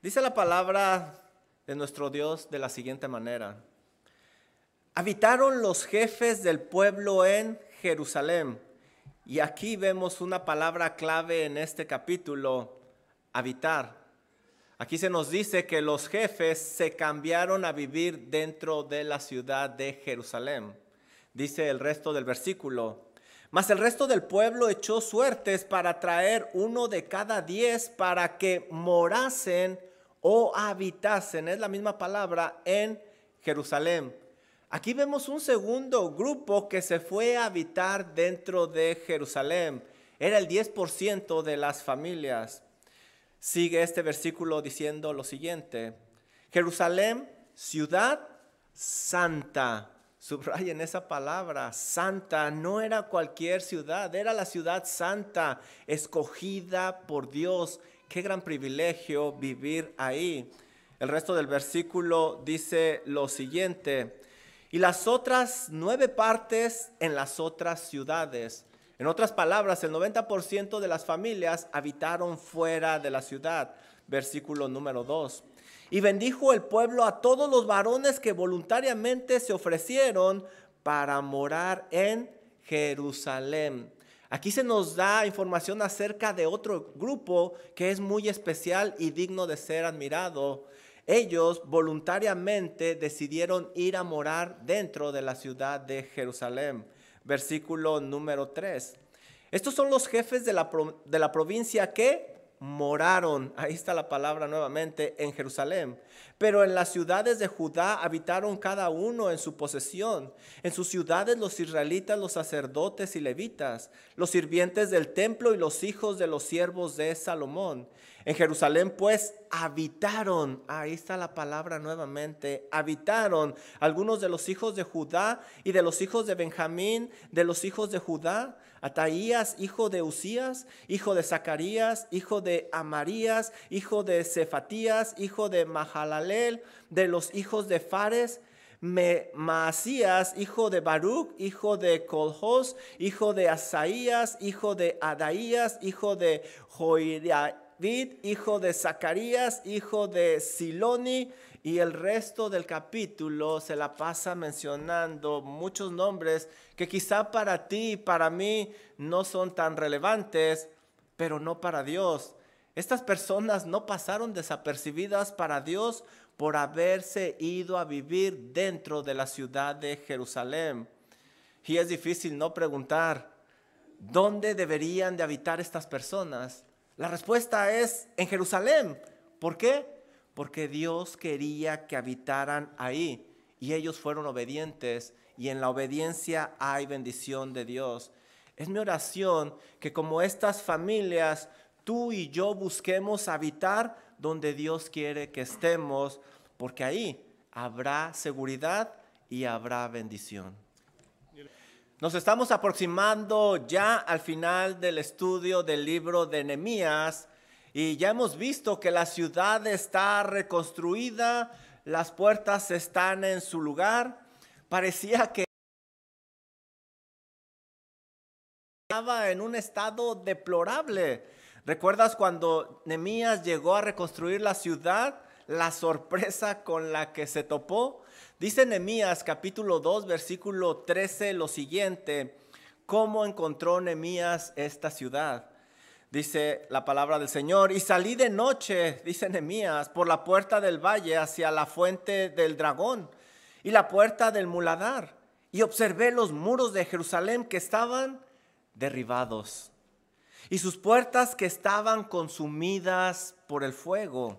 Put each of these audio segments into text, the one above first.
Dice la palabra de nuestro Dios de la siguiente manera. Habitaron los jefes del pueblo en Jerusalén. Y aquí vemos una palabra clave en este capítulo, habitar. Aquí se nos dice que los jefes se cambiaron a vivir dentro de la ciudad de Jerusalén. Dice el resto del versículo. Mas el resto del pueblo echó suertes para traer uno de cada diez para que morasen o habitasen, es la misma palabra, en Jerusalén. Aquí vemos un segundo grupo que se fue a habitar dentro de Jerusalén. Era el 10% de las familias. Sigue este versículo diciendo lo siguiente. Jerusalén, ciudad santa. Subrayen esa palabra, santa. No era cualquier ciudad, era la ciudad santa, escogida por Dios Qué gran privilegio vivir ahí. El resto del versículo dice lo siguiente, y las otras nueve partes en las otras ciudades. En otras palabras, el 90% de las familias habitaron fuera de la ciudad. Versículo número 2. Y bendijo el pueblo a todos los varones que voluntariamente se ofrecieron para morar en Jerusalén. Aquí se nos da información acerca de otro grupo que es muy especial y digno de ser admirado. Ellos voluntariamente decidieron ir a morar dentro de la ciudad de Jerusalén. Versículo número 3. Estos son los jefes de la, de la provincia que moraron, ahí está la palabra nuevamente, en Jerusalén. Pero en las ciudades de Judá habitaron cada uno en su posesión. En sus ciudades los israelitas, los sacerdotes y levitas, los sirvientes del templo y los hijos de los siervos de Salomón. En Jerusalén pues habitaron, ahí está la palabra nuevamente, habitaron algunos de los hijos de Judá y de los hijos de Benjamín, de los hijos de Judá, Ataías, hijo de Usías, hijo de Zacarías, hijo de Amarías, hijo de Cefatías, hijo de Mahalalel, de los hijos de Fares, Maasías, hijo de Baruch, hijo de Colhos, hijo de Asaías, hijo de Adaías, hijo de Joirid, hijo de Zacarías, hijo de Siloni, y el resto del capítulo se la pasa mencionando muchos nombres que quizá para ti y para mí no son tan relevantes, pero no para Dios. Estas personas no pasaron desapercibidas para Dios por haberse ido a vivir dentro de la ciudad de Jerusalén. Y es difícil no preguntar, ¿dónde deberían de habitar estas personas? La respuesta es en Jerusalén. ¿Por qué? Porque Dios quería que habitaran ahí y ellos fueron obedientes y en la obediencia hay bendición de Dios. Es mi oración que como estas familias, tú y yo busquemos habitar donde Dios quiere que estemos, porque ahí habrá seguridad y habrá bendición. Nos estamos aproximando ya al final del estudio del libro de Nehemías y ya hemos visto que la ciudad está reconstruida, las puertas están en su lugar. Parecía que estaba en un estado deplorable. ¿Recuerdas cuando Nemías llegó a reconstruir la ciudad? La sorpresa con la que se topó. Dice Nemías capítulo 2 versículo 13 lo siguiente, ¿cómo encontró Nemías esta ciudad? Dice la palabra del Señor, y salí de noche, dice Nehemías, por la puerta del valle hacia la fuente del dragón y la puerta del muladar, y observé los muros de Jerusalén que estaban derribados, y sus puertas que estaban consumidas por el fuego.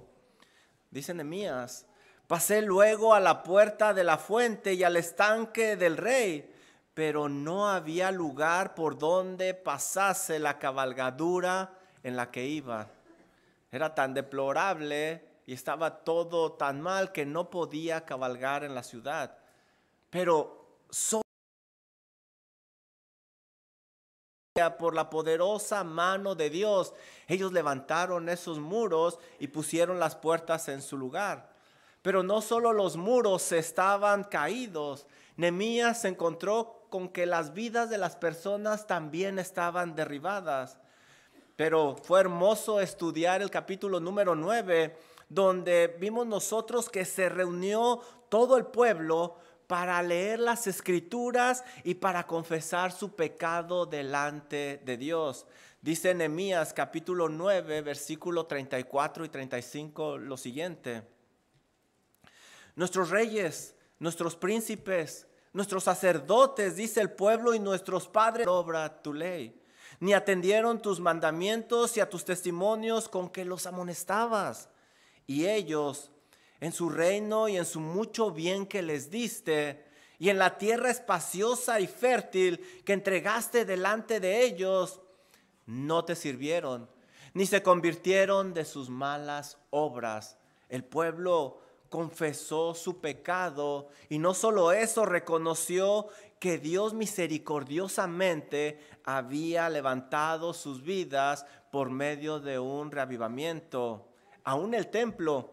Dice Nehemías, pasé luego a la puerta de la fuente y al estanque del rey, pero no había lugar por donde pasase la cabalgadura en la que iba. Era tan deplorable y estaba todo tan mal que no podía cabalgar en la ciudad. Pero por la poderosa mano de Dios, ellos levantaron esos muros y pusieron las puertas en su lugar. Pero no solo los muros estaban caídos, Nemías se encontró con que las vidas de las personas también estaban derribadas. pero fue hermoso estudiar el capítulo número 9, donde vimos nosotros que se reunió todo el pueblo para leer las escrituras y para confesar su pecado delante de Dios. Dice Nehemías capítulo 9, versículo 34 y 35 lo siguiente. Nuestros reyes, nuestros príncipes, nuestros sacerdotes, dice el pueblo, y nuestros padres, obra tu ley. Ni atendieron tus mandamientos y a tus testimonios con que los amonestabas. Y ellos, en su reino y en su mucho bien que les diste, y en la tierra espaciosa y fértil que entregaste delante de ellos, no te sirvieron, ni se convirtieron de sus malas obras. El pueblo confesó su pecado y no solo eso, reconoció que Dios misericordiosamente había levantado sus vidas por medio de un reavivamiento. Aún el templo,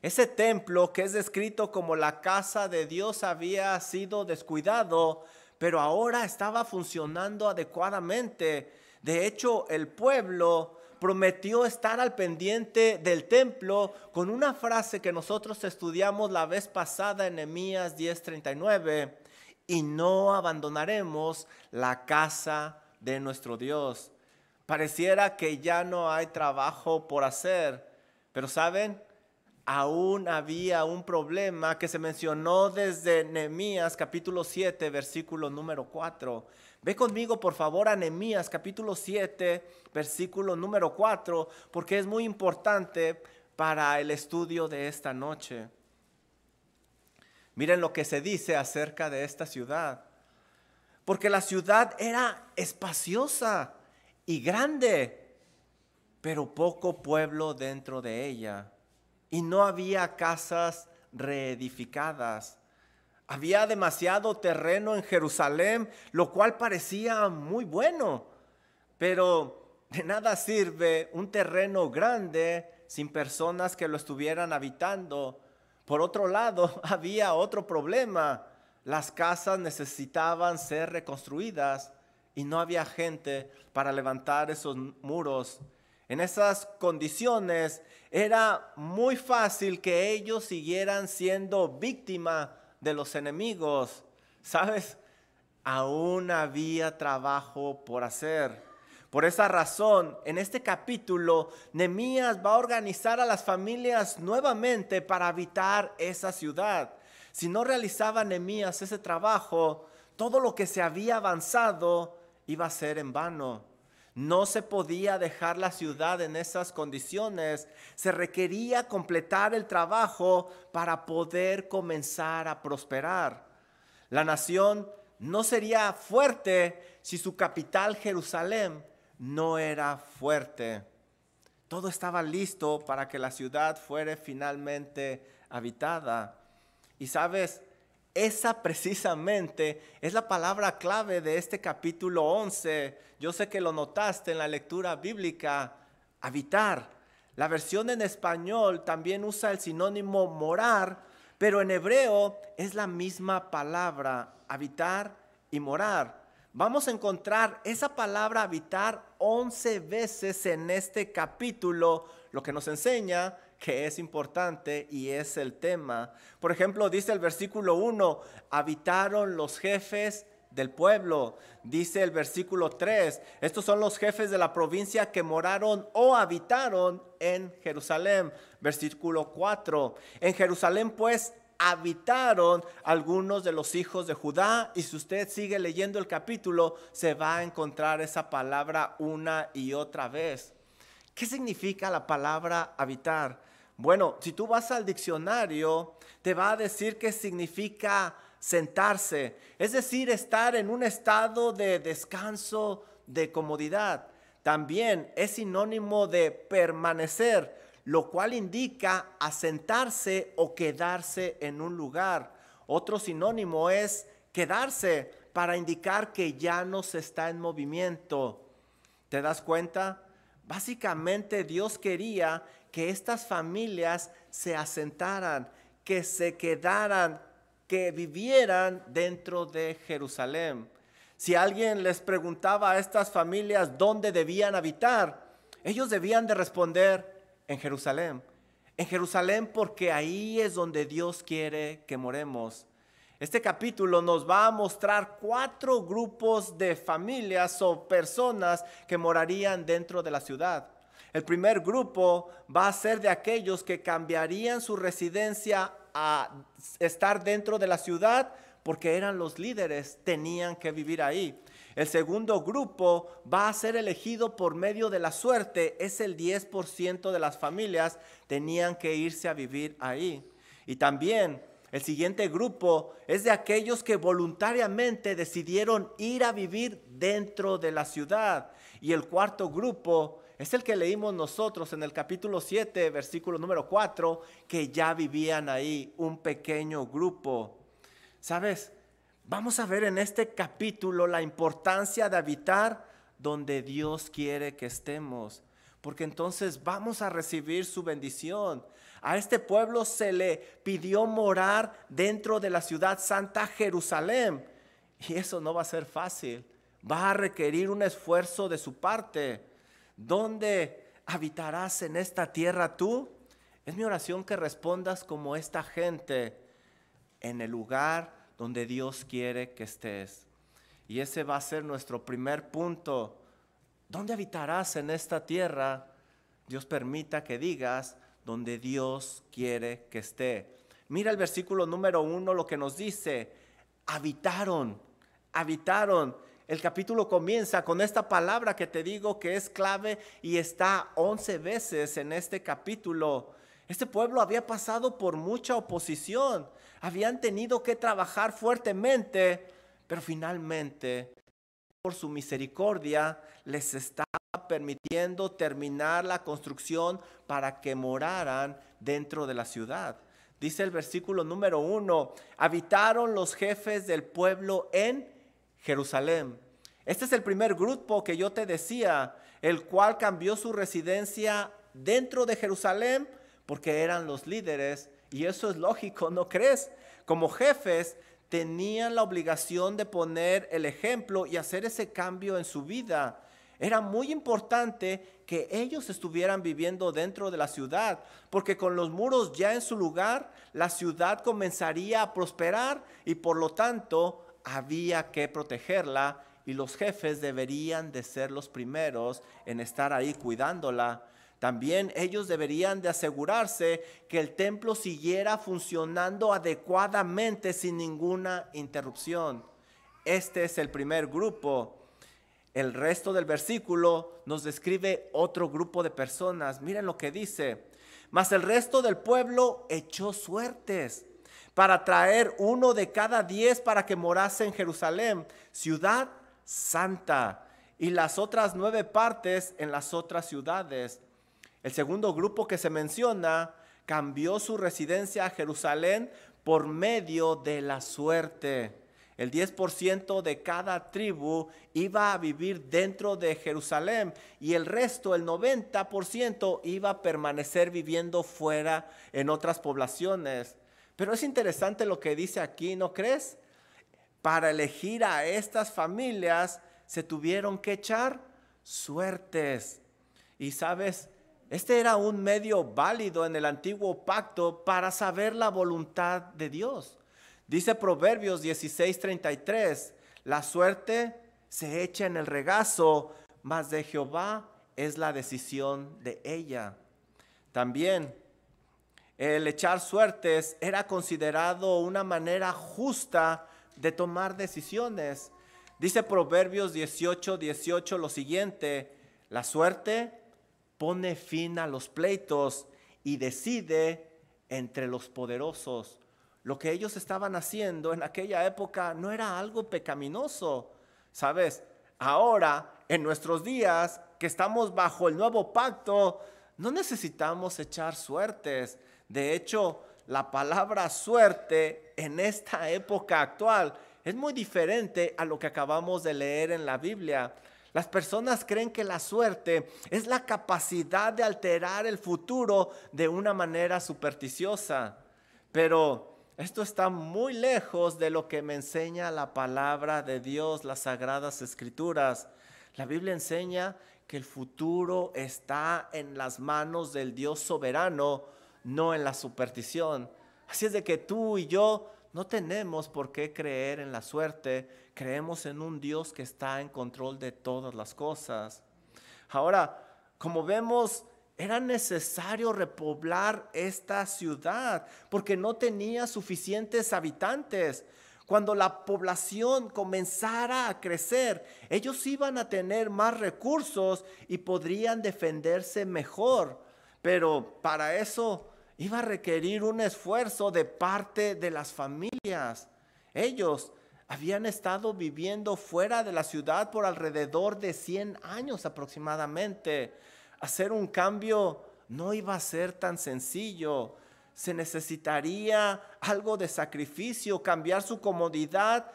ese templo que es descrito como la casa de Dios había sido descuidado, pero ahora estaba funcionando adecuadamente. De hecho, el pueblo prometió estar al pendiente del templo con una frase que nosotros estudiamos la vez pasada en Nehemías 10:39, y no abandonaremos la casa de nuestro Dios. Pareciera que ya no hay trabajo por hacer, pero saben, aún había un problema que se mencionó desde Nehemías capítulo 7, versículo número 4 Ve conmigo por favor a Nehemías capítulo 7, versículo número 4, porque es muy importante para el estudio de esta noche. Miren lo que se dice acerca de esta ciudad. Porque la ciudad era espaciosa y grande, pero poco pueblo dentro de ella. Y no había casas reedificadas. Había demasiado terreno en Jerusalén, lo cual parecía muy bueno, pero de nada sirve un terreno grande sin personas que lo estuvieran habitando. Por otro lado, había otro problema. Las casas necesitaban ser reconstruidas y no había gente para levantar esos muros. En esas condiciones era muy fácil que ellos siguieran siendo víctimas de los enemigos. ¿Sabes? Aún había trabajo por hacer. Por esa razón, en este capítulo, Nemías va a organizar a las familias nuevamente para habitar esa ciudad. Si no realizaba Nemías ese trabajo, todo lo que se había avanzado iba a ser en vano. No se podía dejar la ciudad en esas condiciones. Se requería completar el trabajo para poder comenzar a prosperar. La nación no sería fuerte si su capital Jerusalén no era fuerte. Todo estaba listo para que la ciudad fuera finalmente habitada. Y sabes, esa precisamente es la palabra clave de este capítulo 11. Yo sé que lo notaste en la lectura bíblica, habitar. La versión en español también usa el sinónimo morar, pero en hebreo es la misma palabra, habitar y morar. Vamos a encontrar esa palabra habitar 11 veces en este capítulo, lo que nos enseña que es importante y es el tema. Por ejemplo, dice el versículo 1, habitaron los jefes del pueblo. Dice el versículo 3, estos son los jefes de la provincia que moraron o habitaron en Jerusalén. Versículo 4, en Jerusalén pues habitaron algunos de los hijos de Judá y si usted sigue leyendo el capítulo se va a encontrar esa palabra una y otra vez. ¿Qué significa la palabra habitar? Bueno, si tú vas al diccionario, te va a decir que significa sentarse, es decir, estar en un estado de descanso, de comodidad. También es sinónimo de permanecer, lo cual indica asentarse o quedarse en un lugar. Otro sinónimo es quedarse para indicar que ya no se está en movimiento. ¿Te das cuenta? Básicamente Dios quería que estas familias se asentaran, que se quedaran, que vivieran dentro de Jerusalén. Si alguien les preguntaba a estas familias dónde debían habitar, Ellos debían de responder en Jerusalén. En Jerusalén porque ahí es donde Dios quiere que moremos. Este capítulo nos va a mostrar cuatro grupos de familias o personas que morarían dentro de la ciudad. El primer grupo va a ser de aquellos que cambiarían su residencia a estar dentro de la ciudad porque eran los líderes, tenían que vivir ahí. El segundo grupo va a ser elegido por medio de la suerte, es el 10% de las familias tenían que irse a vivir ahí. Y también el siguiente grupo es de aquellos que voluntariamente decidieron ir a vivir dentro de la ciudad. Y el cuarto grupo es el que leímos nosotros en el capítulo 7, versículo número 4, que ya vivían ahí un pequeño grupo. ¿Sabes? Vamos a ver en este capítulo la importancia de habitar donde Dios quiere que estemos, porque entonces vamos a recibir su bendición. A este pueblo se le pidió morar dentro de la ciudad santa Jerusalén, y eso no va a ser fácil. Va a requerir un esfuerzo de su parte. ¿Dónde habitarás en esta tierra tú? Es mi oración que respondas como esta gente en el lugar donde Dios quiere que estés. Y ese va a ser nuestro primer punto. ¿Dónde habitarás en esta tierra? Dios permita que digas donde Dios quiere que esté. Mira el versículo número uno, lo que nos dice. Habitaron, habitaron. El capítulo comienza con esta palabra que te digo que es clave y está once veces en este capítulo. Este pueblo había pasado por mucha oposición, habían tenido que trabajar fuertemente, pero finalmente, por su misericordia, les estaba permitiendo terminar la construcción para que moraran dentro de la ciudad. Dice el versículo número uno, habitaron los jefes del pueblo en Jerusalén. Este es el primer grupo que yo te decía, el cual cambió su residencia dentro de Jerusalén porque eran los líderes y eso es lógico, ¿no crees? Como jefes tenían la obligación de poner el ejemplo y hacer ese cambio en su vida. Era muy importante que ellos estuvieran viviendo dentro de la ciudad, porque con los muros ya en su lugar, la ciudad comenzaría a prosperar y por lo tanto había que protegerla y los jefes deberían de ser los primeros en estar ahí cuidándola. También ellos deberían de asegurarse que el templo siguiera funcionando adecuadamente sin ninguna interrupción. Este es el primer grupo. El resto del versículo nos describe otro grupo de personas. Miren lo que dice. Mas el resto del pueblo echó suertes para traer uno de cada diez para que morase en Jerusalén, ciudad santa, y las otras nueve partes en las otras ciudades el segundo grupo que se menciona cambió su residencia a Jerusalén por medio de la suerte. El 10% de cada tribu iba a vivir dentro de Jerusalén y el resto, el 90%, iba a permanecer viviendo fuera en otras poblaciones. Pero es interesante lo que dice aquí, ¿no crees? Para elegir a estas familias se tuvieron que echar suertes. Y sabes, este era un medio válido en el antiguo pacto para saber la voluntad de Dios. Dice Proverbios 16:33, la suerte se echa en el regazo, mas de Jehová es la decisión de ella. También el echar suertes era considerado una manera justa de tomar decisiones. Dice Proverbios 18, 18 lo siguiente, la suerte pone fin a los pleitos y decide entre los poderosos. Lo que ellos estaban haciendo en aquella época no era algo pecaminoso. ¿Sabes? Ahora, en nuestros días, que estamos bajo el nuevo pacto, no necesitamos echar suertes. De hecho, la palabra suerte en esta época actual es muy diferente a lo que acabamos de leer en la Biblia. Las personas creen que la suerte es la capacidad de alterar el futuro de una manera supersticiosa, pero esto está muy lejos de lo que me enseña la palabra de Dios, las sagradas escrituras. La Biblia enseña que el futuro está en las manos del Dios soberano, no en la superstición. Así es de que tú y yo no tenemos por qué creer en la suerte, creemos en un Dios que está en control de todas las cosas. Ahora, como vemos, era necesario repoblar esta ciudad porque no tenía suficientes habitantes. Cuando la población comenzara a crecer, ellos iban a tener más recursos y podrían defenderse mejor. Pero para eso iba a requerir un esfuerzo de parte de las familias. Ellos habían estado viviendo fuera de la ciudad por alrededor de 100 años aproximadamente. Hacer un cambio no iba a ser tan sencillo se necesitaría algo de sacrificio, cambiar su comodidad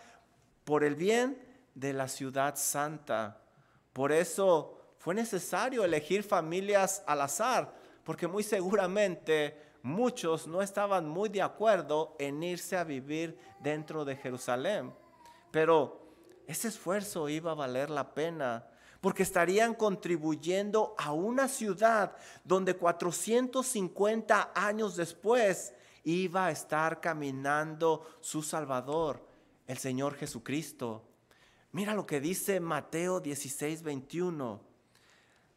por el bien de la ciudad santa. Por eso fue necesario elegir familias al azar, porque muy seguramente muchos no estaban muy de acuerdo en irse a vivir dentro de Jerusalén. Pero ese esfuerzo iba a valer la pena porque estarían contribuyendo a una ciudad donde 450 años después iba a estar caminando su Salvador, el Señor Jesucristo. Mira lo que dice Mateo 16, 21.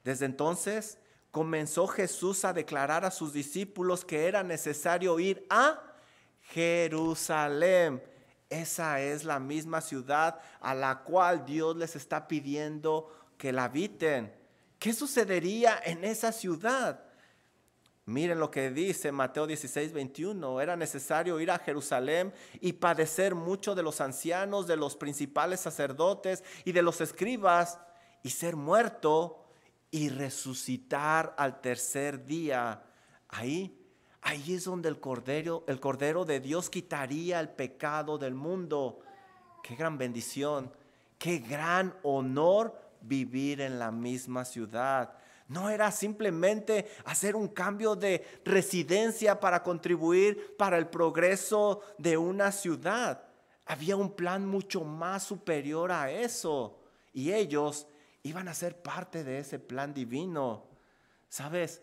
Desde entonces comenzó Jesús a declarar a sus discípulos que era necesario ir a Jerusalén. Esa es la misma ciudad a la cual Dios les está pidiendo que la habiten. ¿Qué sucedería en esa ciudad? Miren lo que dice Mateo 16, 21. Era necesario ir a Jerusalén y padecer mucho de los ancianos, de los principales sacerdotes y de los escribas y ser muerto y resucitar al tercer día. Ahí, ahí es donde el cordero, el cordero de Dios quitaría el pecado del mundo. Qué gran bendición, qué gran honor vivir en la misma ciudad. No era simplemente hacer un cambio de residencia para contribuir para el progreso de una ciudad. Había un plan mucho más superior a eso. Y ellos iban a ser parte de ese plan divino. ¿Sabes?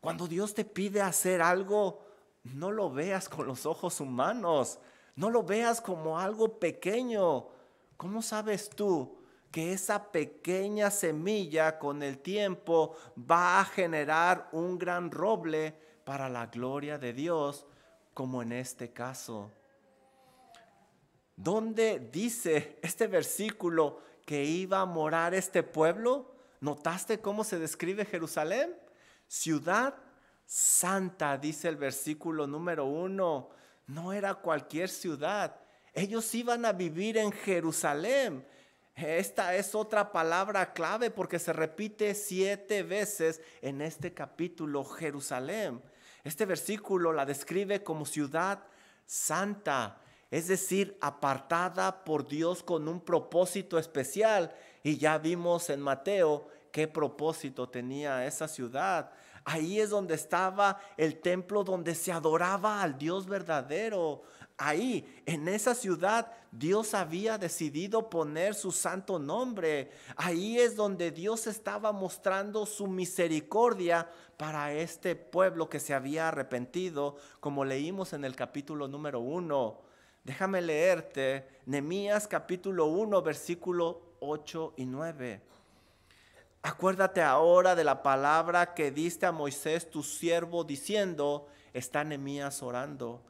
Cuando Dios te pide hacer algo, no lo veas con los ojos humanos. No lo veas como algo pequeño. ¿Cómo sabes tú que esa pequeña semilla con el tiempo va a generar un gran roble para la gloria de Dios, como en este caso. ¿Dónde dice este versículo que iba a morar este pueblo? ¿Notaste cómo se describe Jerusalén? Ciudad santa, dice el versículo número uno. No era cualquier ciudad. Ellos iban a vivir en Jerusalén. Esta es otra palabra clave porque se repite siete veces en este capítulo Jerusalén. Este versículo la describe como ciudad santa, es decir, apartada por Dios con un propósito especial. Y ya vimos en Mateo qué propósito tenía esa ciudad. Ahí es donde estaba el templo donde se adoraba al Dios verdadero. Ahí, en esa ciudad, Dios había decidido poner su santo nombre. Ahí es donde Dios estaba mostrando su misericordia para este pueblo que se había arrepentido, como leímos en el capítulo número uno. Déjame leerte Nehemías capítulo 1, versículo 8 y 9. Acuérdate ahora de la palabra que diste a Moisés tu siervo diciendo, está Nehemías orando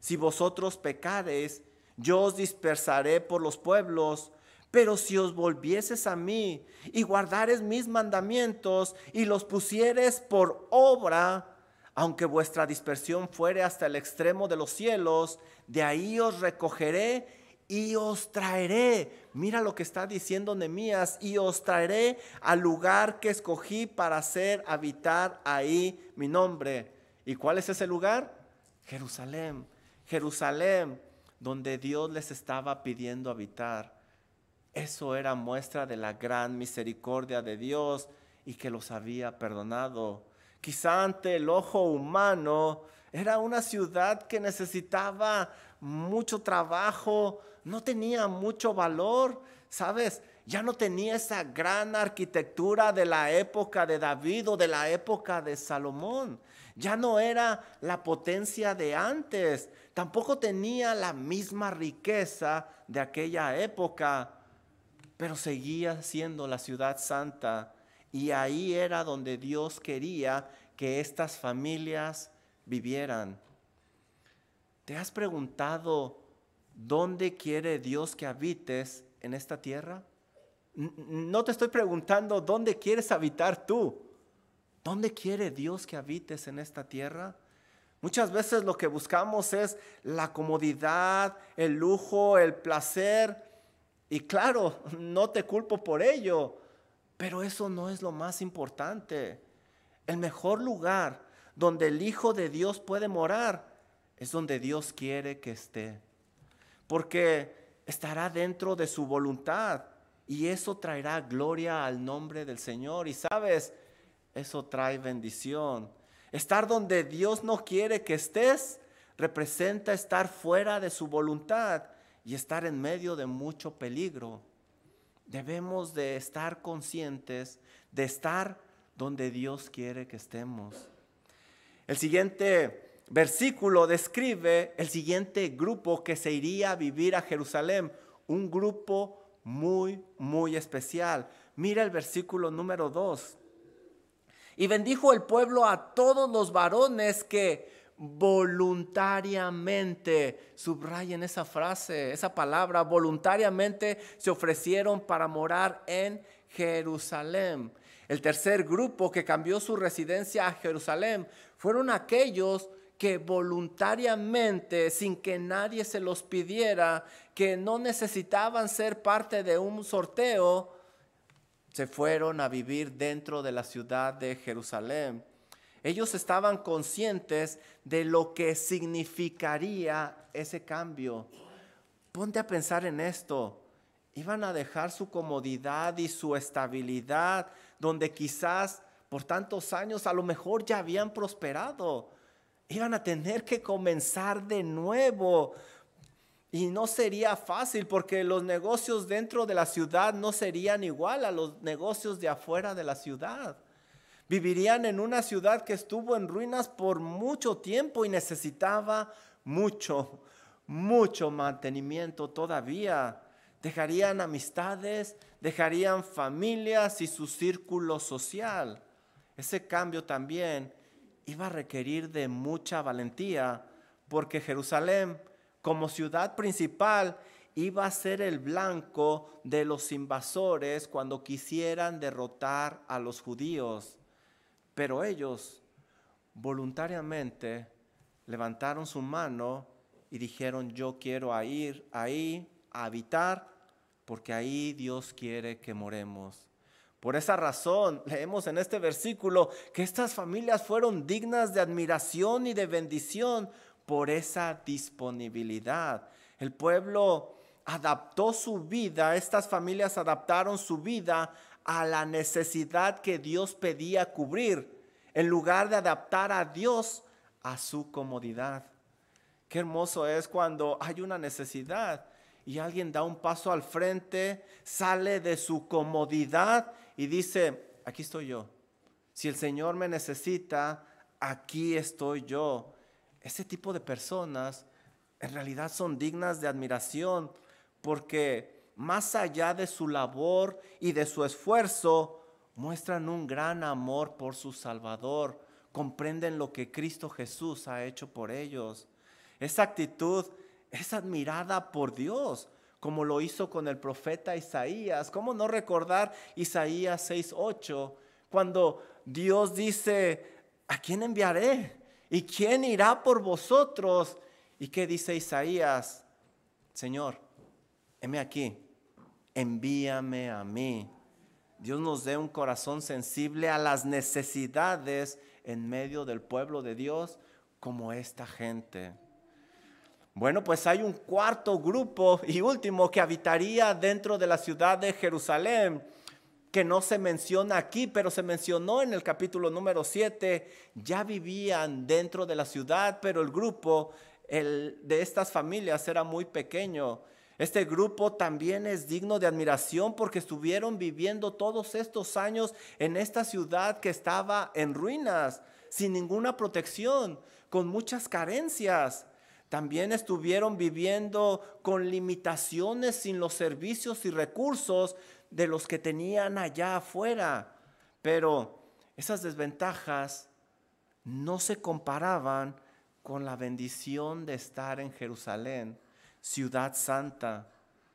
si vosotros pecares, yo os dispersaré por los pueblos. Pero si os volvieses a mí y guardares mis mandamientos y los pusieres por obra, aunque vuestra dispersión fuere hasta el extremo de los cielos, de ahí os recogeré y os traeré. Mira lo que está diciendo Nemías, y os traeré al lugar que escogí para hacer habitar ahí mi nombre. ¿Y cuál es ese lugar? Jerusalén. Jerusalén, donde Dios les estaba pidiendo habitar. Eso era muestra de la gran misericordia de Dios y que los había perdonado. Quizá ante el ojo humano era una ciudad que necesitaba mucho trabajo, no tenía mucho valor, ¿sabes? Ya no tenía esa gran arquitectura de la época de David o de la época de Salomón. Ya no era la potencia de antes. Tampoco tenía la misma riqueza de aquella época. Pero seguía siendo la ciudad santa. Y ahí era donde Dios quería que estas familias vivieran. ¿Te has preguntado dónde quiere Dios que habites en esta tierra? No te estoy preguntando dónde quieres habitar tú. ¿Dónde quiere Dios que habites en esta tierra? Muchas veces lo que buscamos es la comodidad, el lujo, el placer. Y claro, no te culpo por ello, pero eso no es lo más importante. El mejor lugar donde el Hijo de Dios puede morar es donde Dios quiere que esté. Porque estará dentro de su voluntad y eso traerá gloria al nombre del Señor. Y sabes, eso trae bendición. Estar donde Dios no quiere que estés representa estar fuera de su voluntad y estar en medio de mucho peligro. Debemos de estar conscientes de estar donde Dios quiere que estemos. El siguiente versículo describe el siguiente grupo que se iría a vivir a Jerusalén, un grupo muy, muy especial. Mira el versículo número 2. Y bendijo el pueblo a todos los varones que voluntariamente, subrayen esa frase, esa palabra, voluntariamente se ofrecieron para morar en Jerusalén. El tercer grupo que cambió su residencia a Jerusalén fueron aquellos que voluntariamente, sin que nadie se los pidiera, que no necesitaban ser parte de un sorteo, se fueron a vivir dentro de la ciudad de Jerusalén. Ellos estaban conscientes de lo que significaría ese cambio. Ponte a pensar en esto. Iban a dejar su comodidad y su estabilidad, donde quizás por tantos años a lo mejor ya habían prosperado. Iban a tener que comenzar de nuevo. Y no sería fácil porque los negocios dentro de la ciudad no serían igual a los negocios de afuera de la ciudad. Vivirían en una ciudad que estuvo en ruinas por mucho tiempo y necesitaba mucho, mucho mantenimiento todavía. Dejarían amistades, dejarían familias y su círculo social. Ese cambio también iba a requerir de mucha valentía porque Jerusalén como ciudad principal iba a ser el blanco de los invasores cuando quisieran derrotar a los judíos. Pero ellos voluntariamente levantaron su mano y dijeron, yo quiero ir ahí a habitar porque ahí Dios quiere que moremos. Por esa razón, leemos en este versículo que estas familias fueron dignas de admiración y de bendición por esa disponibilidad. El pueblo adaptó su vida, estas familias adaptaron su vida a la necesidad que Dios pedía cubrir, en lugar de adaptar a Dios a su comodidad. Qué hermoso es cuando hay una necesidad y alguien da un paso al frente, sale de su comodidad y dice, aquí estoy yo. Si el Señor me necesita, aquí estoy yo. Ese tipo de personas en realidad son dignas de admiración porque más allá de su labor y de su esfuerzo, muestran un gran amor por su Salvador, comprenden lo que Cristo Jesús ha hecho por ellos. Esa actitud es admirada por Dios, como lo hizo con el profeta Isaías. ¿Cómo no recordar Isaías 6:8 cuando Dios dice, ¿a quién enviaré? ¿Y quién irá por vosotros? ¿Y qué dice Isaías? Señor, heme aquí, envíame a mí. Dios nos dé un corazón sensible a las necesidades en medio del pueblo de Dios como esta gente. Bueno, pues hay un cuarto grupo y último que habitaría dentro de la ciudad de Jerusalén que no se menciona aquí, pero se mencionó en el capítulo número 7, ya vivían dentro de la ciudad, pero el grupo de estas familias era muy pequeño. Este grupo también es digno de admiración porque estuvieron viviendo todos estos años en esta ciudad que estaba en ruinas, sin ninguna protección, con muchas carencias. También estuvieron viviendo con limitaciones sin los servicios y recursos de los que tenían allá afuera. Pero esas desventajas no se comparaban con la bendición de estar en Jerusalén ciudad santa.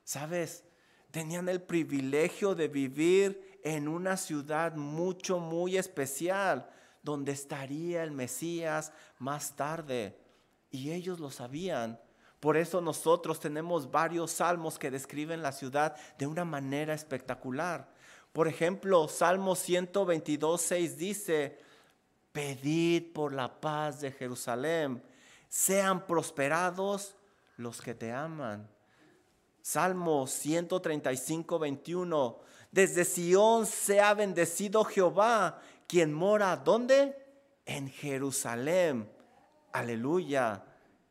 ¿Sabes? Tenían el privilegio de vivir en una ciudad mucho, muy especial, donde estaría el Mesías más tarde. Y ellos lo sabían. Por eso nosotros tenemos varios salmos que describen la ciudad de una manera espectacular. Por ejemplo, Salmo 122, 6 dice, pedid por la paz de Jerusalén, sean prosperados los que te aman. Salmo 135, 21. Desde Sión sea bendecido Jehová, quien mora, ¿dónde? En Jerusalén. Aleluya.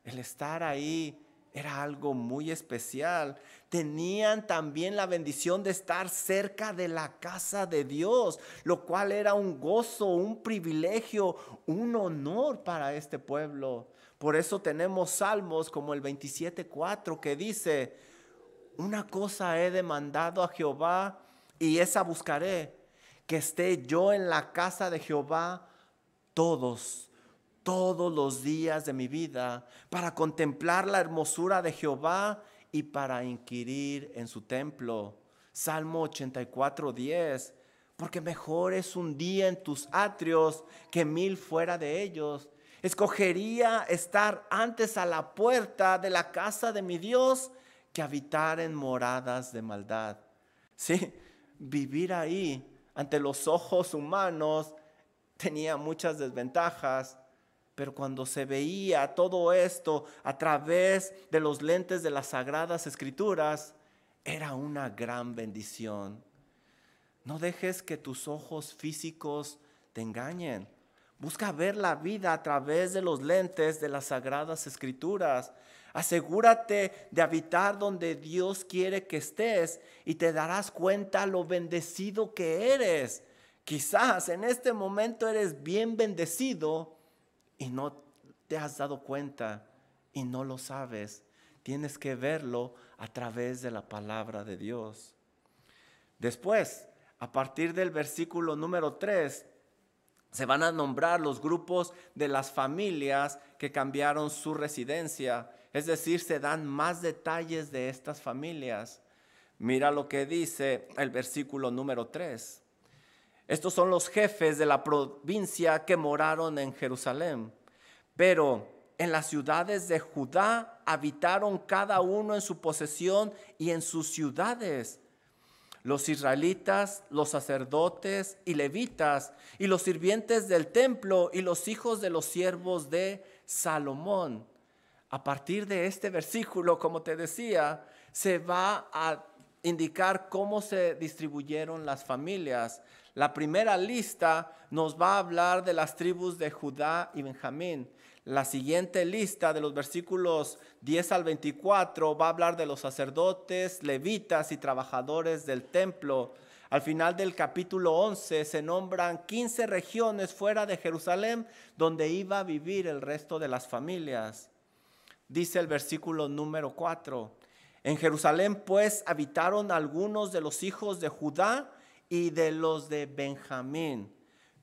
El estar ahí era algo muy especial. Tenían también la bendición de estar cerca de la casa de Dios, lo cual era un gozo, un privilegio, un honor para este pueblo. Por eso tenemos salmos como el 27.4 que dice, una cosa he demandado a Jehová y esa buscaré, que esté yo en la casa de Jehová todos, todos los días de mi vida, para contemplar la hermosura de Jehová y para inquirir en su templo. Salmo 84.10, porque mejor es un día en tus atrios que mil fuera de ellos Escogería estar antes a la puerta de la casa de mi Dios que habitar en moradas de maldad. Sí, vivir ahí ante los ojos humanos tenía muchas desventajas, pero cuando se veía todo esto a través de los lentes de las sagradas escrituras, era una gran bendición. No dejes que tus ojos físicos te engañen. Busca ver la vida a través de los lentes de las sagradas escrituras. Asegúrate de habitar donde Dios quiere que estés y te darás cuenta lo bendecido que eres. Quizás en este momento eres bien bendecido y no te has dado cuenta y no lo sabes. Tienes que verlo a través de la palabra de Dios. Después, a partir del versículo número 3, se van a nombrar los grupos de las familias que cambiaron su residencia. Es decir, se dan más detalles de estas familias. Mira lo que dice el versículo número 3. Estos son los jefes de la provincia que moraron en Jerusalén. Pero en las ciudades de Judá habitaron cada uno en su posesión y en sus ciudades los israelitas, los sacerdotes y levitas, y los sirvientes del templo y los hijos de los siervos de Salomón. A partir de este versículo, como te decía, se va a indicar cómo se distribuyeron las familias. La primera lista nos va a hablar de las tribus de Judá y Benjamín. La siguiente lista de los versículos 10 al 24 va a hablar de los sacerdotes, levitas y trabajadores del templo. Al final del capítulo 11 se nombran 15 regiones fuera de Jerusalén donde iba a vivir el resto de las familias. Dice el versículo número 4. En Jerusalén pues habitaron algunos de los hijos de Judá y de los de Benjamín.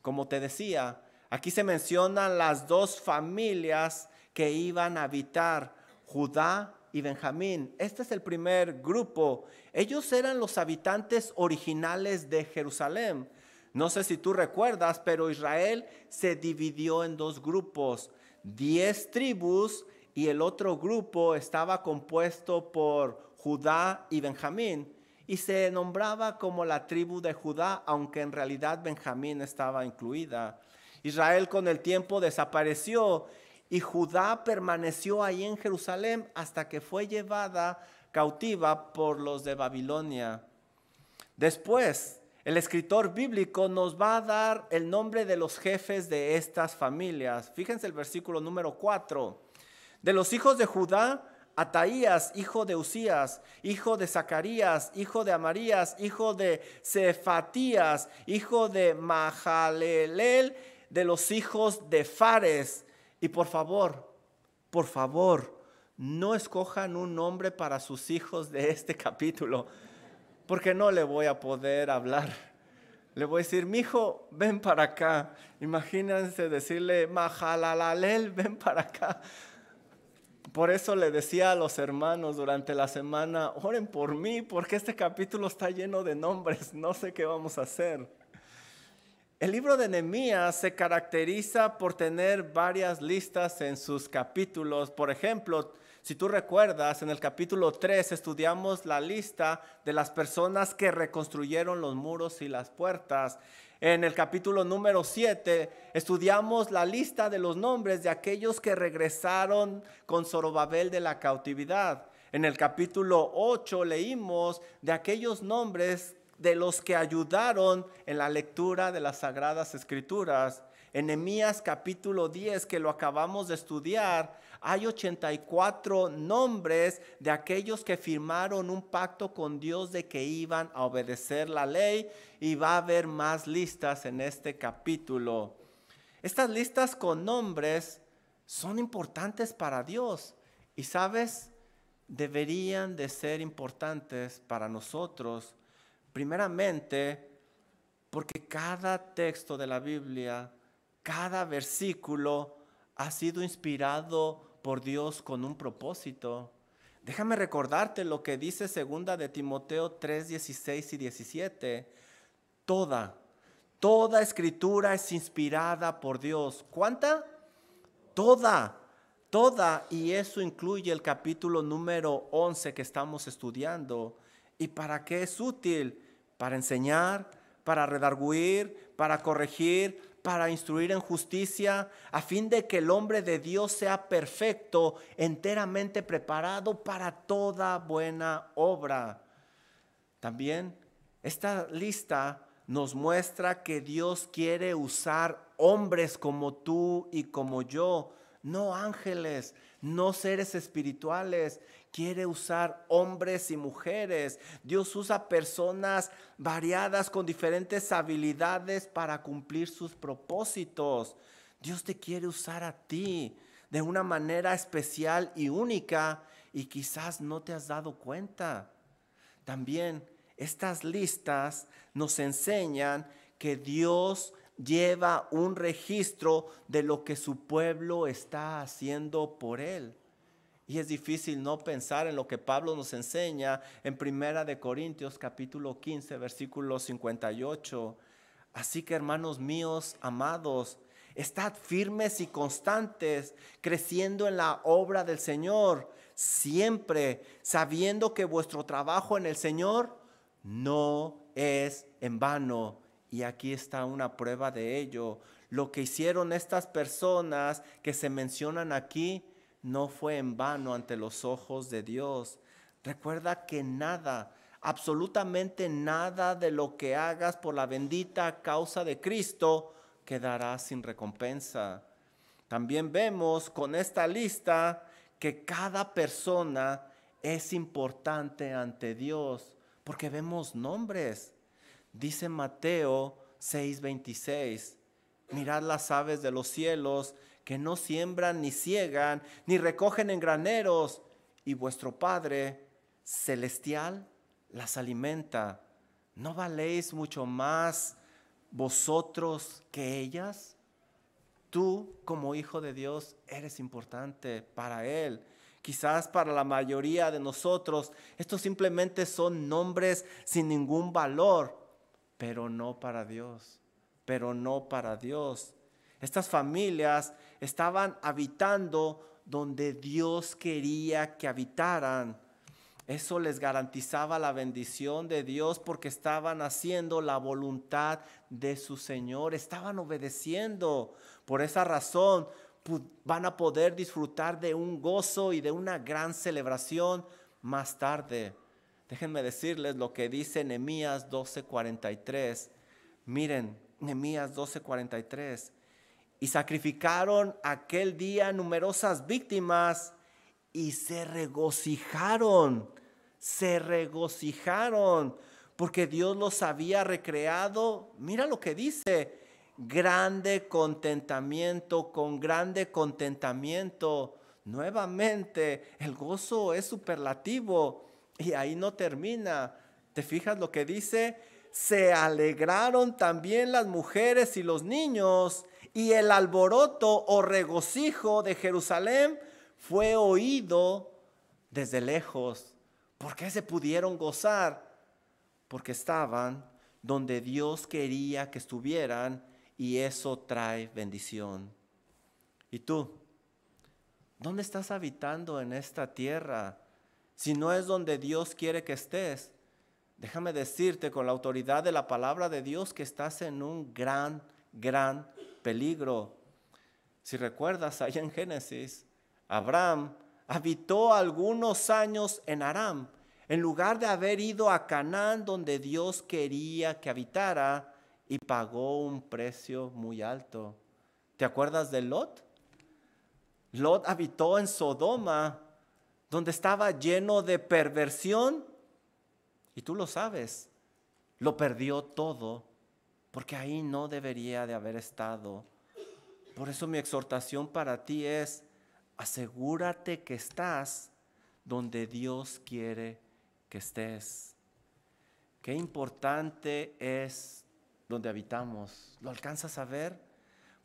Como te decía, Aquí se mencionan las dos familias que iban a habitar, Judá y Benjamín. Este es el primer grupo. Ellos eran los habitantes originales de Jerusalén. No sé si tú recuerdas, pero Israel se dividió en dos grupos, diez tribus y el otro grupo estaba compuesto por Judá y Benjamín y se nombraba como la tribu de Judá, aunque en realidad Benjamín estaba incluida. Israel con el tiempo desapareció y Judá permaneció ahí en Jerusalén hasta que fue llevada cautiva por los de Babilonia. Después, el escritor bíblico nos va a dar el nombre de los jefes de estas familias. Fíjense el versículo número 4. De los hijos de Judá Ataías, hijo de Usías, hijo de Zacarías, hijo de Amarías, hijo de Cefatías, hijo de Mahalelel, de los hijos de Fares. Y por favor, por favor, no escojan un nombre para sus hijos de este capítulo, porque no le voy a poder hablar. Le voy a decir, mi hijo, ven para acá. Imagínense decirle, Mahalalel, ven para acá. Por eso le decía a los hermanos durante la semana, oren por mí, porque este capítulo está lleno de nombres, no sé qué vamos a hacer. El libro de Nehemías se caracteriza por tener varias listas en sus capítulos. Por ejemplo, si tú recuerdas, en el capítulo 3 estudiamos la lista de las personas que reconstruyeron los muros y las puertas. En el capítulo número 7 estudiamos la lista de los nombres de aquellos que regresaron con Zorobabel de la cautividad. En el capítulo 8 leímos de aquellos nombres de los que ayudaron en la lectura de las sagradas escrituras. En Nehemías capítulo 10 que lo acabamos de estudiar, hay 84 nombres de aquellos que firmaron un pacto con Dios de que iban a obedecer la ley y va a haber más listas en este capítulo. Estas listas con nombres son importantes para Dios y sabes, deberían de ser importantes para nosotros. Primeramente, porque cada texto de la Biblia, cada versículo ha sido inspirado por Dios con un propósito. Déjame recordarte lo que dice segunda de Timoteo 3, 16 y 17. Toda, toda escritura es inspirada por Dios. ¿Cuánta? Toda, toda. Y eso incluye el capítulo número 11 que estamos estudiando. ¿Y para qué es útil? Para enseñar, para redarguir, para corregir, para instruir en justicia, a fin de que el hombre de Dios sea perfecto, enteramente preparado para toda buena obra. También esta lista nos muestra que Dios quiere usar hombres como tú y como yo, no ángeles, no seres espirituales, quiere usar hombres y mujeres. Dios usa personas variadas con diferentes habilidades para cumplir sus propósitos. Dios te quiere usar a ti de una manera especial y única y quizás no te has dado cuenta. También estas listas nos enseñan que Dios lleva un registro de lo que su pueblo está haciendo por él. Y es difícil no pensar en lo que Pablo nos enseña en Primera de Corintios capítulo 15 versículo 58. Así que hermanos míos, amados, estad firmes y constantes, creciendo en la obra del Señor, siempre sabiendo que vuestro trabajo en el Señor no es en vano. Y aquí está una prueba de ello. Lo que hicieron estas personas que se mencionan aquí no fue en vano ante los ojos de Dios. Recuerda que nada, absolutamente nada de lo que hagas por la bendita causa de Cristo quedará sin recompensa. También vemos con esta lista que cada persona es importante ante Dios, porque vemos nombres. Dice Mateo 6:26, mirad las aves de los cielos que no siembran ni ciegan, ni recogen en graneros, y vuestro Padre celestial las alimenta. ¿No valéis mucho más vosotros que ellas? Tú como hijo de Dios eres importante para Él. Quizás para la mayoría de nosotros estos simplemente son nombres sin ningún valor, pero no para Dios, pero no para Dios. Estas familias estaban habitando donde Dios quería que habitaran. Eso les garantizaba la bendición de Dios porque estaban haciendo la voluntad de su Señor, estaban obedeciendo. Por esa razón van a poder disfrutar de un gozo y de una gran celebración más tarde. Déjenme decirles lo que dice Nehemías 12:43. Miren, Nehemías 12:43 y sacrificaron aquel día numerosas víctimas y se regocijaron, se regocijaron, porque Dios los había recreado. Mira lo que dice, grande contentamiento, con grande contentamiento. Nuevamente, el gozo es superlativo y ahí no termina. ¿Te fijas lo que dice? Se alegraron también las mujeres y los niños y el alboroto o regocijo de Jerusalén fue oído desde lejos. ¿Por qué se pudieron gozar? Porque estaban donde Dios quería que estuvieran y eso trae bendición. ¿Y tú? ¿Dónde estás habitando en esta tierra? Si no es donde Dios quiere que estés, déjame decirte con la autoridad de la palabra de Dios que estás en un gran, gran peligro. Si recuerdas ahí en Génesis, Abraham habitó algunos años en Aram, en lugar de haber ido a Canaán donde Dios quería que habitara y pagó un precio muy alto. ¿Te acuerdas de Lot? Lot habitó en Sodoma, donde estaba lleno de perversión, y tú lo sabes, lo perdió todo, porque ahí no debería de haber estado. Por eso mi exhortación para ti es, asegúrate que estás donde Dios quiere que estés. Qué importante es donde habitamos. ¿Lo alcanzas a ver?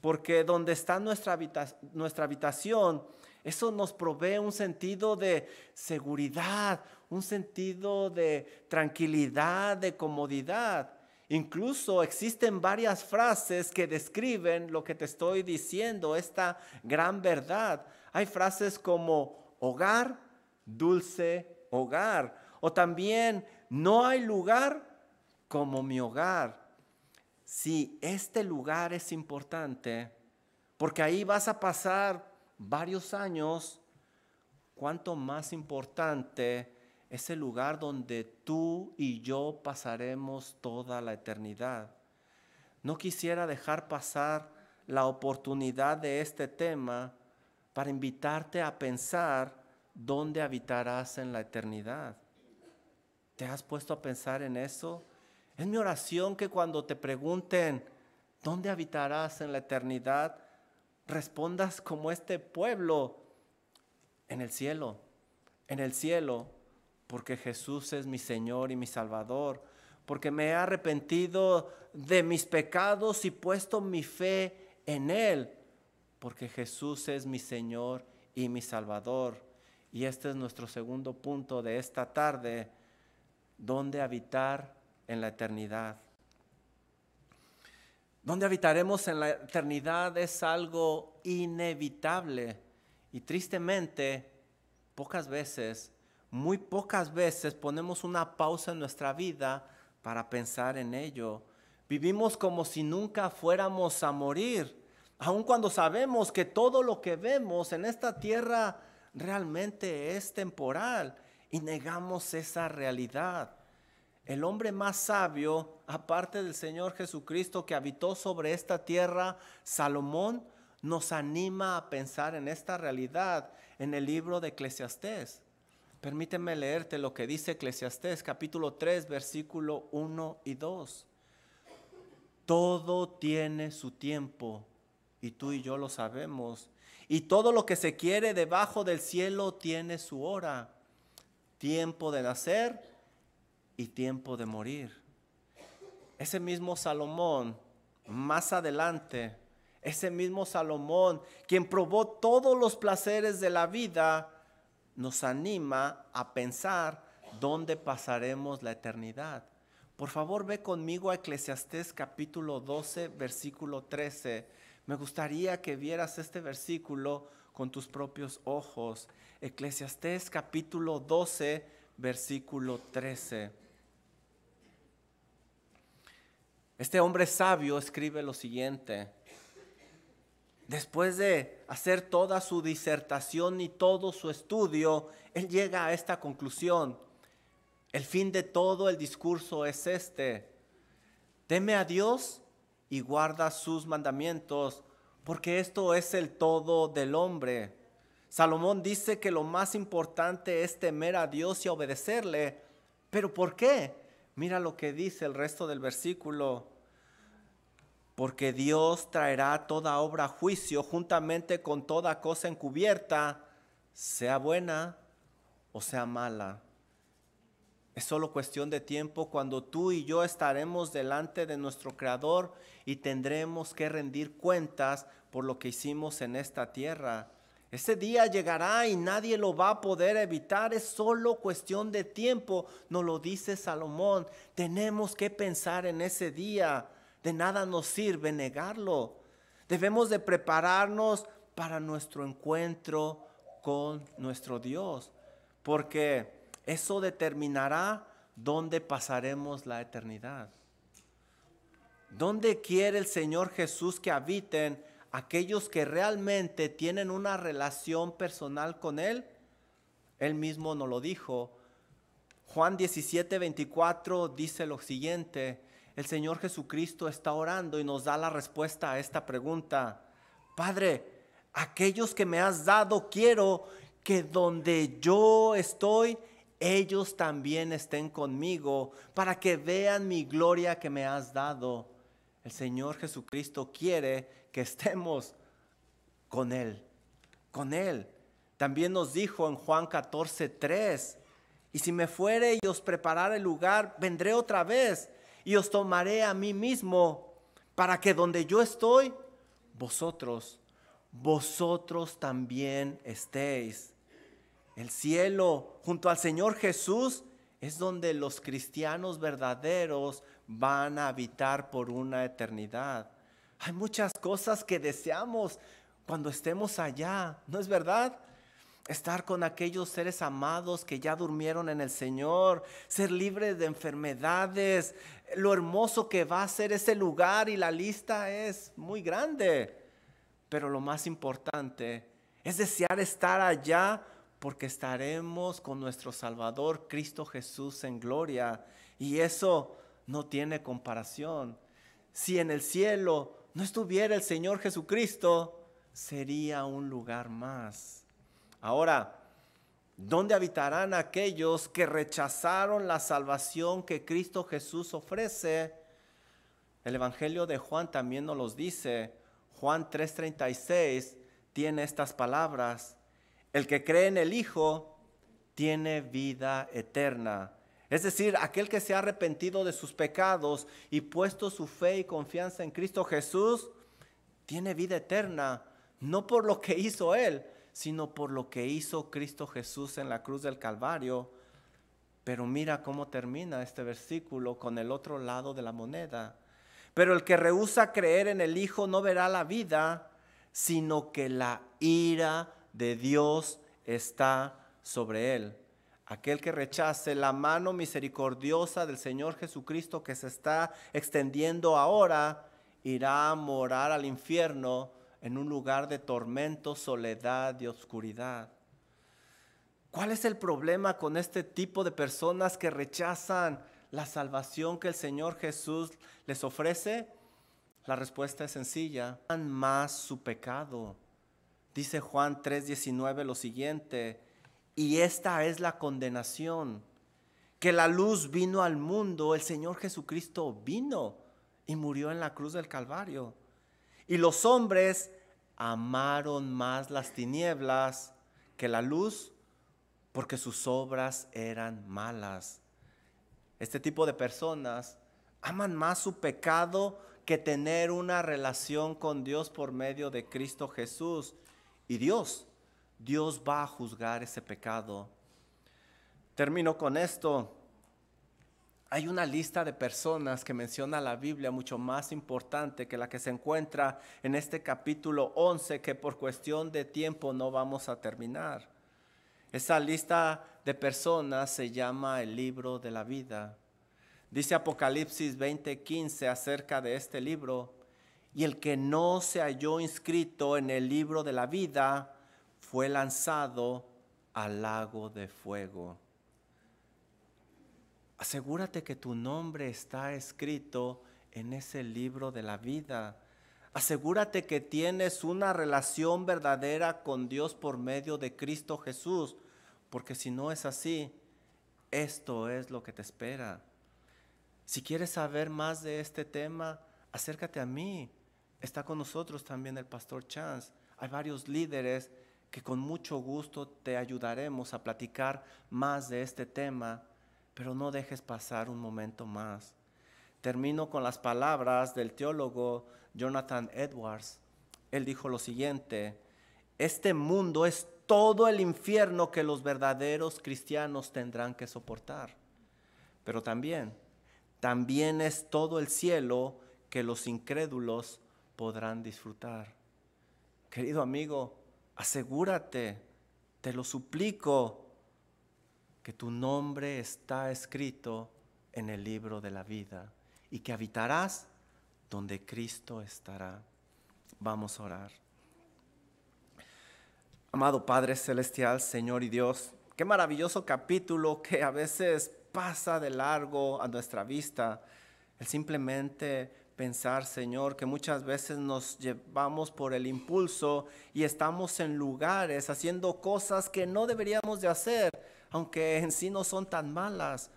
Porque donde está nuestra, nuestra habitación, eso nos provee un sentido de seguridad, un sentido de tranquilidad, de comodidad. Incluso existen varias frases que describen lo que te estoy diciendo, esta gran verdad. Hay frases como hogar, dulce hogar. O también no hay lugar como mi hogar. Si este lugar es importante, porque ahí vas a pasar varios años, cuánto más importante es el lugar donde tú y yo pasaremos toda la eternidad. No quisiera dejar pasar la oportunidad de este tema para invitarte a pensar dónde habitarás en la eternidad. ¿Te has puesto a pensar en eso? Es mi oración que cuando te pregunten, ¿dónde habitarás en la eternidad? Respondas como este pueblo, en el cielo, en el cielo, porque Jesús es mi Señor y mi Salvador, porque me he arrepentido de mis pecados y puesto mi fe en Él porque Jesús es mi Señor y mi Salvador. Y este es nuestro segundo punto de esta tarde, ¿dónde habitar en la eternidad? ¿Dónde habitaremos en la eternidad? Es algo inevitable. Y tristemente, pocas veces, muy pocas veces ponemos una pausa en nuestra vida para pensar en ello. Vivimos como si nunca fuéramos a morir aun cuando sabemos que todo lo que vemos en esta tierra realmente es temporal y negamos esa realidad. El hombre más sabio, aparte del Señor Jesucristo que habitó sobre esta tierra, Salomón, nos anima a pensar en esta realidad en el libro de Eclesiastés. Permíteme leerte lo que dice Eclesiastés capítulo 3 versículo 1 y 2. Todo tiene su tiempo y tú y yo lo sabemos. Y todo lo que se quiere debajo del cielo tiene su hora. Tiempo de nacer y tiempo de morir. Ese mismo Salomón, más adelante, ese mismo Salomón, quien probó todos los placeres de la vida, nos anima a pensar dónde pasaremos la eternidad. Por favor, ve conmigo a Eclesiastés capítulo 12, versículo 13 me gustaría que vieras este versículo con tus propios ojos. Eclesiastés capítulo 12, versículo 13. Este hombre sabio escribe lo siguiente. Después de hacer toda su disertación y todo su estudio, él llega a esta conclusión. El fin de todo el discurso es este. Teme a Dios y guarda sus mandamientos, porque esto es el todo del hombre. Salomón dice que lo más importante es temer a Dios y obedecerle. ¿Pero por qué? Mira lo que dice el resto del versículo. Porque Dios traerá toda obra a juicio juntamente con toda cosa encubierta, sea buena o sea mala. Es solo cuestión de tiempo cuando tú y yo estaremos delante de nuestro Creador y tendremos que rendir cuentas por lo que hicimos en esta tierra. Ese día llegará y nadie lo va a poder evitar. Es solo cuestión de tiempo. Nos lo dice Salomón. Tenemos que pensar en ese día. De nada nos sirve negarlo. Debemos de prepararnos para nuestro encuentro con nuestro Dios. Porque eso determinará dónde pasaremos la eternidad. ¿Dónde quiere el Señor Jesús que habiten aquellos que realmente tienen una relación personal con Él? Él mismo nos lo dijo. Juan 17, 24 dice lo siguiente. El Señor Jesucristo está orando y nos da la respuesta a esta pregunta. Padre, aquellos que me has dado, quiero que donde yo estoy, ellos también estén conmigo para que vean mi gloria que me has dado. El Señor Jesucristo quiere que estemos con Él, con Él. También nos dijo en Juan 14, 3, y si me fuere y os preparare el lugar, vendré otra vez y os tomaré a mí mismo, para que donde yo estoy, vosotros, vosotros también estéis. El cielo junto al Señor Jesús es donde los cristianos verdaderos van a habitar por una eternidad. Hay muchas cosas que deseamos cuando estemos allá, ¿no es verdad? Estar con aquellos seres amados que ya durmieron en el Señor, ser libres de enfermedades, lo hermoso que va a ser ese lugar y la lista es muy grande. Pero lo más importante es desear estar allá porque estaremos con nuestro Salvador Cristo Jesús en gloria. Y eso no tiene comparación. Si en el cielo no estuviera el Señor Jesucristo, sería un lugar más. Ahora, ¿dónde habitarán aquellos que rechazaron la salvación que Cristo Jesús ofrece? El Evangelio de Juan también nos los dice. Juan 3:36 tiene estas palabras. El que cree en el Hijo tiene vida eterna. Es decir, aquel que se ha arrepentido de sus pecados y puesto su fe y confianza en Cristo Jesús, tiene vida eterna, no por lo que hizo Él, sino por lo que hizo Cristo Jesús en la cruz del Calvario. Pero mira cómo termina este versículo con el otro lado de la moneda. Pero el que rehúsa creer en el Hijo no verá la vida, sino que la ira de Dios está sobre él. Aquel que rechace la mano misericordiosa del Señor Jesucristo que se está extendiendo ahora, irá a morar al infierno en un lugar de tormento, soledad y oscuridad. ¿Cuál es el problema con este tipo de personas que rechazan la salvación que el Señor Jesús les ofrece? La respuesta es sencilla, más su pecado. Dice Juan 3:19 lo siguiente, y esta es la condenación, que la luz vino al mundo, el Señor Jesucristo vino y murió en la cruz del Calvario. Y los hombres amaron más las tinieblas que la luz porque sus obras eran malas. Este tipo de personas aman más su pecado que tener una relación con Dios por medio de Cristo Jesús. Y Dios, Dios va a juzgar ese pecado. Termino con esto. Hay una lista de personas que menciona la Biblia mucho más importante que la que se encuentra en este capítulo 11 que por cuestión de tiempo no vamos a terminar. Esa lista de personas se llama el libro de la vida. Dice Apocalipsis 20:15 acerca de este libro, y el que no se halló inscrito en el libro de la vida fue lanzado al lago de fuego. Asegúrate que tu nombre está escrito en ese libro de la vida. Asegúrate que tienes una relación verdadera con Dios por medio de Cristo Jesús, porque si no es así, esto es lo que te espera. Si quieres saber más de este tema, acércate a mí. Está con nosotros también el pastor Chance. Hay varios líderes que con mucho gusto te ayudaremos a platicar más de este tema, pero no dejes pasar un momento más. Termino con las palabras del teólogo Jonathan Edwards. Él dijo lo siguiente, este mundo es todo el infierno que los verdaderos cristianos tendrán que soportar, pero también, también es todo el cielo que los incrédulos podrán disfrutar. Querido amigo, asegúrate, te lo suplico, que tu nombre está escrito en el libro de la vida y que habitarás donde Cristo estará. Vamos a orar. Amado Padre Celestial, Señor y Dios, qué maravilloso capítulo que a veces pasa de largo a nuestra vista. El simplemente pensar, Señor, que muchas veces nos llevamos por el impulso y estamos en lugares haciendo cosas que no deberíamos de hacer, aunque en sí no son tan malas.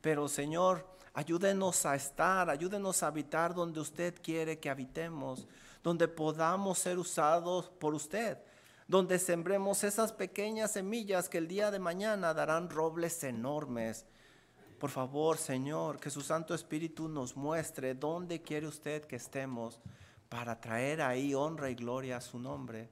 Pero, Señor, Ayúdenos a estar, ayúdenos a habitar donde usted quiere que habitemos, donde podamos ser usados por usted, donde sembremos esas pequeñas semillas que el día de mañana darán robles enormes. Por favor, Señor, que su Santo Espíritu nos muestre dónde quiere usted que estemos para traer ahí honra y gloria a su nombre,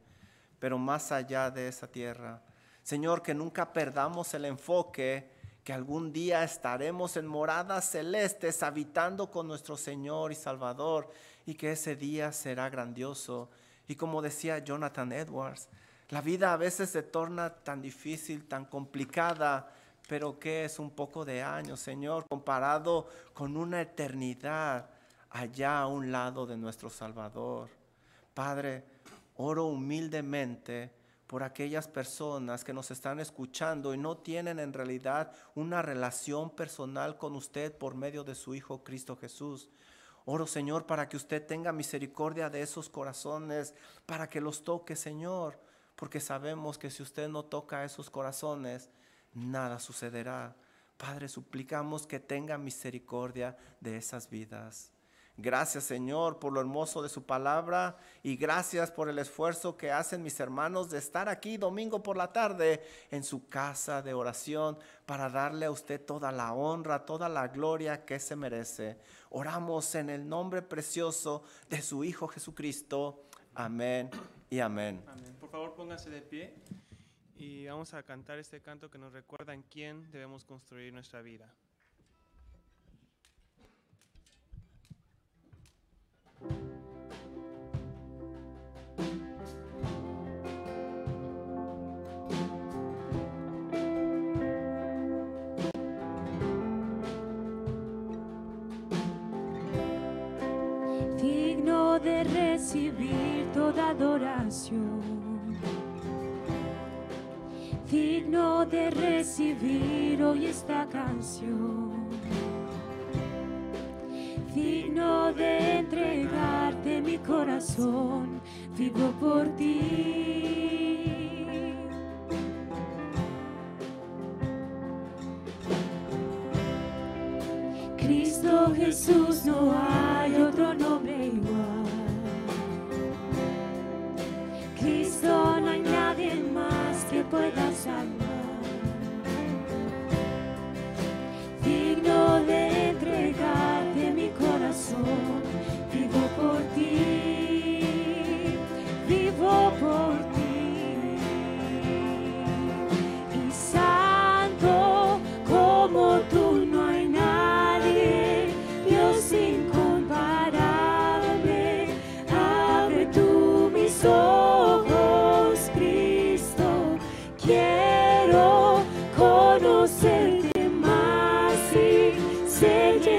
pero más allá de esa tierra. Señor, que nunca perdamos el enfoque que algún día estaremos en moradas celestes habitando con nuestro Señor y Salvador y que ese día será grandioso. Y como decía Jonathan Edwards, la vida a veces se torna tan difícil, tan complicada, pero que es un poco de años, Señor, comparado con una eternidad allá a un lado de nuestro Salvador. Padre, oro humildemente por aquellas personas que nos están escuchando y no tienen en realidad una relación personal con usted por medio de su Hijo Cristo Jesús. Oro, Señor, para que usted tenga misericordia de esos corazones, para que los toque, Señor, porque sabemos que si usted no toca esos corazones, nada sucederá. Padre, suplicamos que tenga misericordia de esas vidas. Gracias Señor por lo hermoso de su palabra y gracias por el esfuerzo que hacen mis hermanos de estar aquí domingo por la tarde en su casa de oración para darle a usted toda la honra, toda la gloria que se merece. Oramos en el nombre precioso de su Hijo Jesucristo. Amén y amén. Por favor póngase de pie y vamos a cantar este canto que nos recuerda en quién debemos construir nuestra vida. Digno de recibir hoy esta canción. Digno de entregarte mi corazón, vivo por ti. Cristo Jesús, no hay saved you.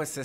Pues esa